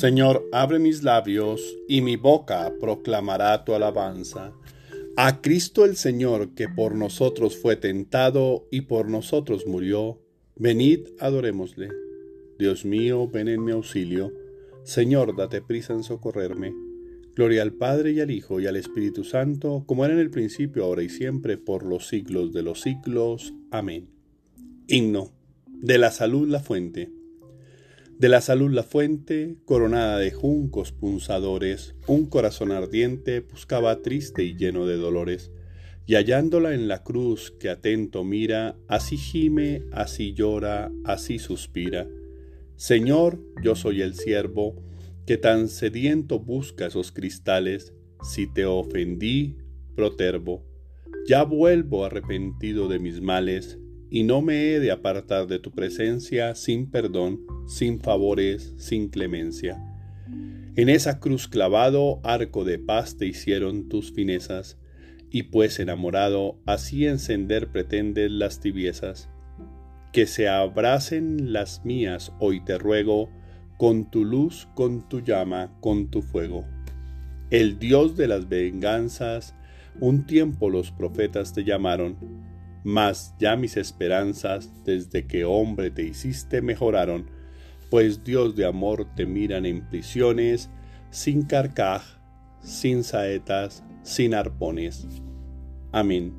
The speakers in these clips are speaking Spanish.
Señor, abre mis labios y mi boca proclamará tu alabanza. A Cristo el Señor, que por nosotros fue tentado y por nosotros murió, venid, adorémosle. Dios mío, ven en mi auxilio. Señor, date prisa en socorrerme. Gloria al Padre y al Hijo y al Espíritu Santo, como era en el principio, ahora y siempre, por los siglos de los siglos. Amén. Himno. De la salud la fuente. De la salud la fuente, coronada de juncos punzadores, un corazón ardiente buscaba triste y lleno de dolores, y hallándola en la cruz que atento mira, así gime, así llora, así suspira. Señor, yo soy el siervo, que tan sediento busca esos cristales, si te ofendí, protervo. Ya vuelvo arrepentido de mis males, y no me he de apartar de tu presencia sin perdón, sin favores, sin clemencia. En esa cruz clavado, arco de paz te hicieron tus finezas, y pues enamorado, así encender pretendes las tibiezas. Que se abracen las mías, hoy te ruego, con tu luz, con tu llama, con tu fuego. El Dios de las venganzas, un tiempo los profetas te llamaron, mas ya mis esperanzas desde que hombre te hiciste mejoraron, pues Dios de amor te miran en prisiones, sin carcaj, sin saetas, sin arpones. Amén.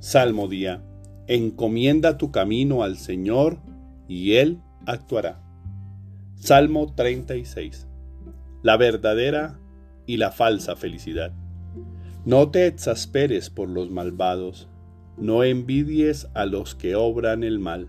Salmo día. Encomienda tu camino al Señor y Él actuará. Salmo 36. La verdadera y la falsa felicidad. No te exasperes por los malvados no envidies a los que obran el mal.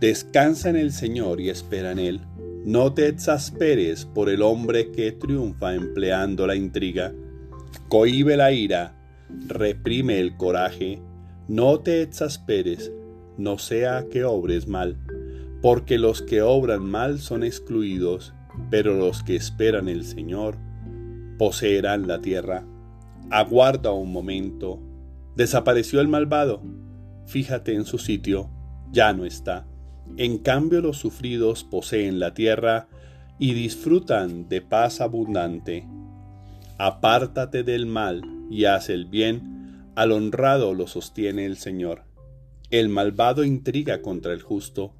Descansa en el Señor y espera en Él. No te exasperes por el hombre que triunfa empleando la intriga. Cohibe la ira, reprime el coraje. No te exasperes, no sea que obres mal, porque los que obran mal son excluidos, pero los que esperan el Señor poseerán la tierra. Aguarda un momento. Desapareció el malvado fíjate en su sitio, ya no está. En cambio los sufridos poseen la tierra y disfrutan de paz abundante. Apártate del mal y haz el bien, al honrado lo sostiene el Señor. El malvado intriga contra el justo,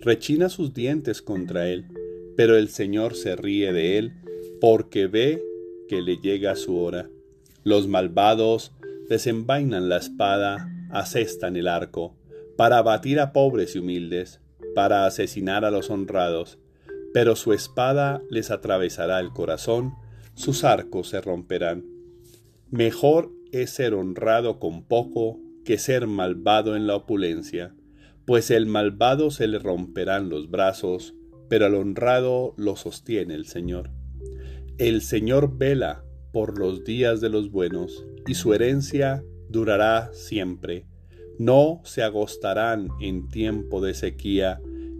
rechina sus dientes contra él, pero el Señor se ríe de él, porque ve que le llega su hora. Los malvados desenvainan la espada asestan el arco, para abatir a pobres y humildes, para asesinar a los honrados, pero su espada les atravesará el corazón, sus arcos se romperán. Mejor es ser honrado con poco que ser malvado en la opulencia, pues el malvado se le romperán los brazos, pero al honrado lo sostiene el Señor. El Señor vela por los días de los buenos, y su herencia durará siempre. No se agostarán en tiempo de sequía,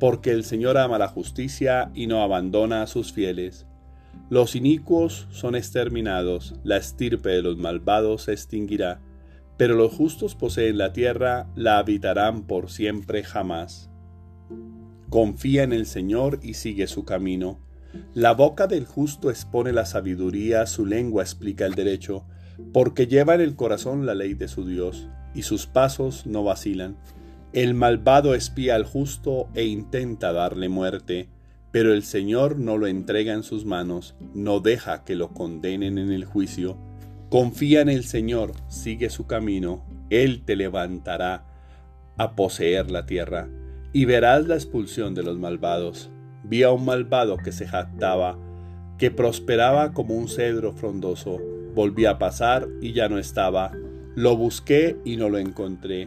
porque el Señor ama la justicia y no abandona a sus fieles. Los inicuos son exterminados, la estirpe de los malvados se extinguirá, pero los justos poseen la tierra, la habitarán por siempre jamás. Confía en el Señor y sigue su camino. La boca del justo expone la sabiduría, su lengua explica el derecho, porque lleva en el corazón la ley de su Dios, y sus pasos no vacilan. El malvado espía al justo e intenta darle muerte, pero el Señor no lo entrega en sus manos, no deja que lo condenen en el juicio. Confía en el Señor, sigue su camino, Él te levantará a poseer la tierra, y verás la expulsión de los malvados. Vi a un malvado que se jactaba, que prosperaba como un cedro frondoso. Volví a pasar y ya no estaba. Lo busqué y no lo encontré.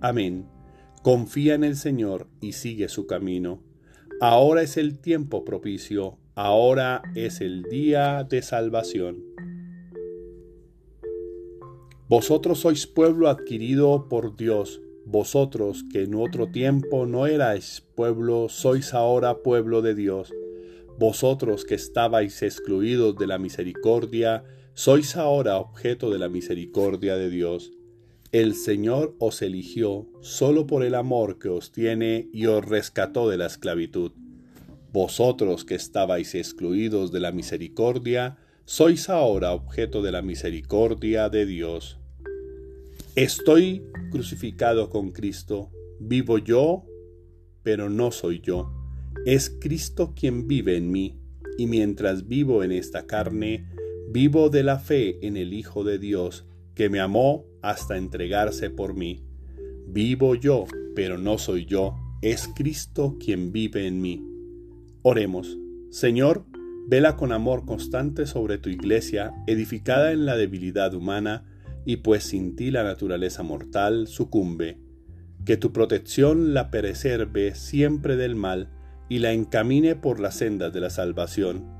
Amén. Confía en el Señor y sigue su camino. Ahora es el tiempo propicio, ahora es el día de salvación. Vosotros sois pueblo adquirido por Dios, vosotros que en otro tiempo no erais pueblo, sois ahora pueblo de Dios vosotros que estabais excluidos de la misericordia, sois ahora objeto de la misericordia de Dios. El Señor os eligió solo por el amor que os tiene y os rescató de la esclavitud. Vosotros que estabais excluidos de la misericordia, sois ahora objeto de la misericordia de Dios. Estoy crucificado con Cristo, vivo yo, pero no soy yo es Cristo quien vive en mí, y mientras vivo en esta carne, vivo de la fe en el Hijo de Dios, que me amó hasta entregarse por mí. Vivo yo, pero no soy yo, es Cristo quien vive en mí. Oremos. Señor, vela con amor constante sobre tu iglesia, edificada en la debilidad humana, y pues sin ti la naturaleza mortal sucumbe. Que tu protección la preserve siempre del mal, y la encamine por las sendas de la salvación.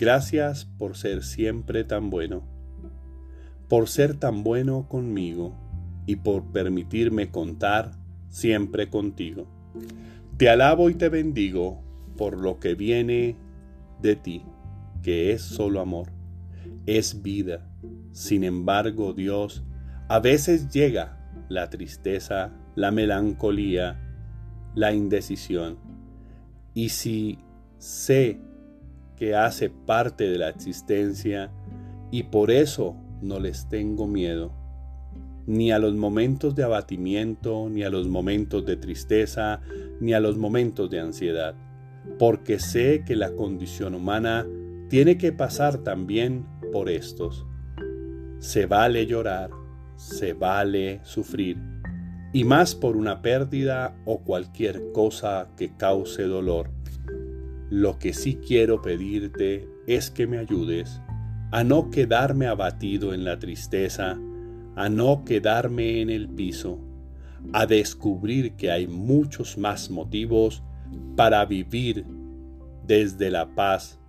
gracias por ser siempre tan bueno, por ser tan bueno conmigo y por permitirme contar siempre contigo. Te alabo y te bendigo por lo que viene de ti, que es solo amor, es vida. Sin embargo, Dios, a veces llega la tristeza, la melancolía, la indecisión y si sé que hace parte de la existencia y por eso no les tengo miedo, ni a los momentos de abatimiento, ni a los momentos de tristeza, ni a los momentos de ansiedad, porque sé que la condición humana tiene que pasar también por estos. Se vale llorar, se vale sufrir, y más por una pérdida o cualquier cosa que cause dolor. Lo que sí quiero pedirte es que me ayudes a no quedarme abatido en la tristeza, a no quedarme en el piso, a descubrir que hay muchos más motivos para vivir desde la paz,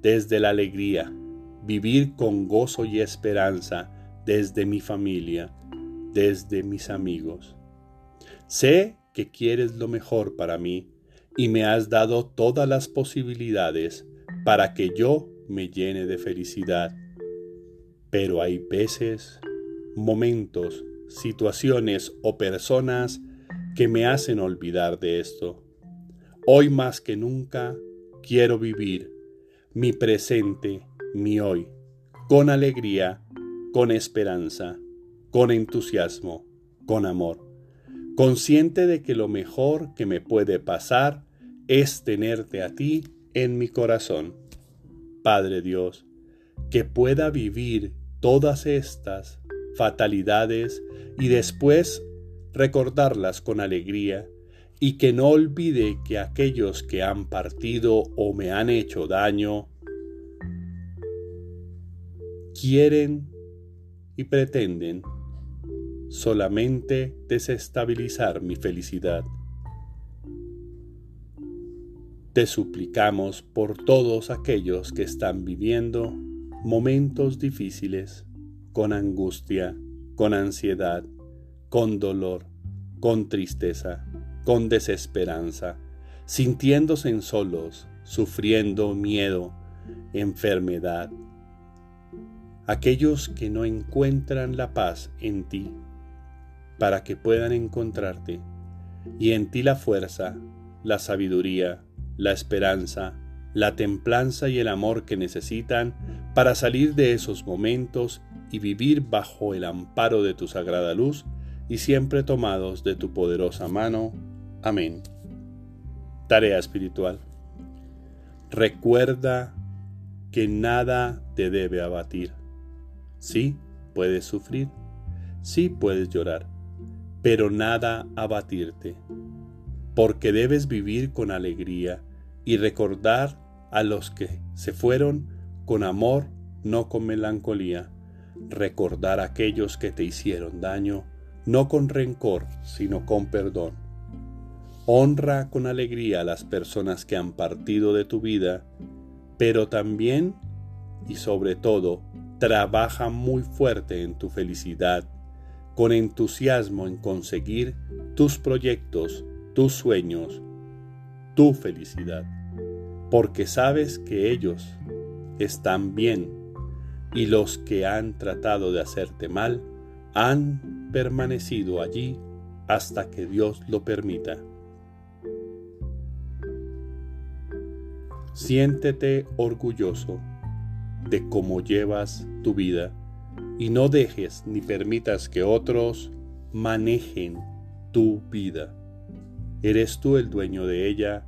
desde la alegría, vivir con gozo y esperanza desde mi familia, desde mis amigos. Sé que quieres lo mejor para mí y me has dado todas las posibilidades para que yo me llene de felicidad. Pero hay veces, momentos, situaciones o personas que me hacen olvidar de esto. Hoy más que nunca quiero vivir mi presente mi hoy, con alegría, con esperanza, con entusiasmo, con amor, consciente de que lo mejor que me puede pasar es tenerte a ti en mi corazón. Padre Dios, que pueda vivir todas estas fatalidades y después recordarlas con alegría y que no olvide que aquellos que han partido o me han hecho daño quieren y pretenden solamente desestabilizar mi felicidad. Te suplicamos por todos aquellos que están viviendo momentos difíciles, con angustia, con ansiedad, con dolor, con tristeza, con desesperanza, sintiéndose solos, sufriendo miedo, enfermedad. Aquellos que no encuentran la paz en ti, para que puedan encontrarte, y en ti la fuerza, la sabiduría, la esperanza, la templanza y el amor que necesitan para salir de esos momentos y vivir bajo el amparo de tu sagrada luz y siempre tomados de tu poderosa mano. Amén. Tarea espiritual. Recuerda que nada te debe abatir. Sí, puedes sufrir, sí puedes llorar, pero nada abatirte, porque debes vivir con alegría y recordar a los que se fueron con amor, no con melancolía, recordar a aquellos que te hicieron daño, no con rencor, sino con perdón. Honra con alegría a las personas que han partido de tu vida, pero también y sobre todo trabaja muy fuerte en tu felicidad, con entusiasmo en conseguir tus proyectos, tus sueños, tu felicidad, porque sabes que ellos están bien y los que han tratado de hacerte mal han permanecido allí hasta que Dios lo permita. Siéntete orgulloso de cómo llevas tu vida y no dejes ni permitas que otros manejen tu vida. Eres tú el dueño de ella,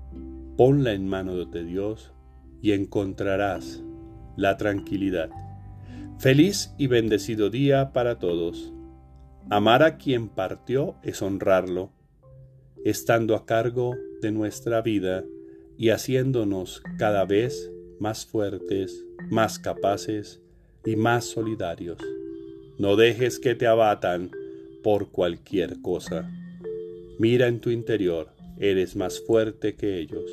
ponla en manos de Dios y encontrarás la tranquilidad. Feliz y bendecido día para todos. Amar a quien partió es honrarlo, estando a cargo de nuestra vida y haciéndonos cada vez más fuertes, más capaces y más solidarios. No dejes que te abatan por cualquier cosa. Mira en tu interior, eres más fuerte que ellos.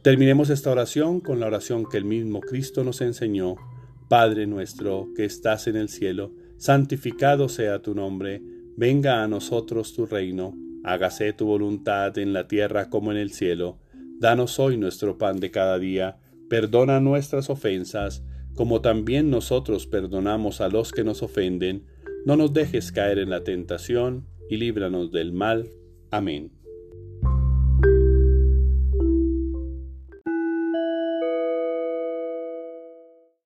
Terminemos esta oración con la oración que el mismo Cristo nos enseñó Padre nuestro que estás en el cielo, santificado sea tu nombre, venga a nosotros tu reino, hágase tu voluntad en la tierra como en el cielo. Danos hoy nuestro pan de cada día, perdona nuestras ofensas, como también nosotros perdonamos a los que nos ofenden. No nos dejes caer en la tentación, y líbranos del mal. Amén.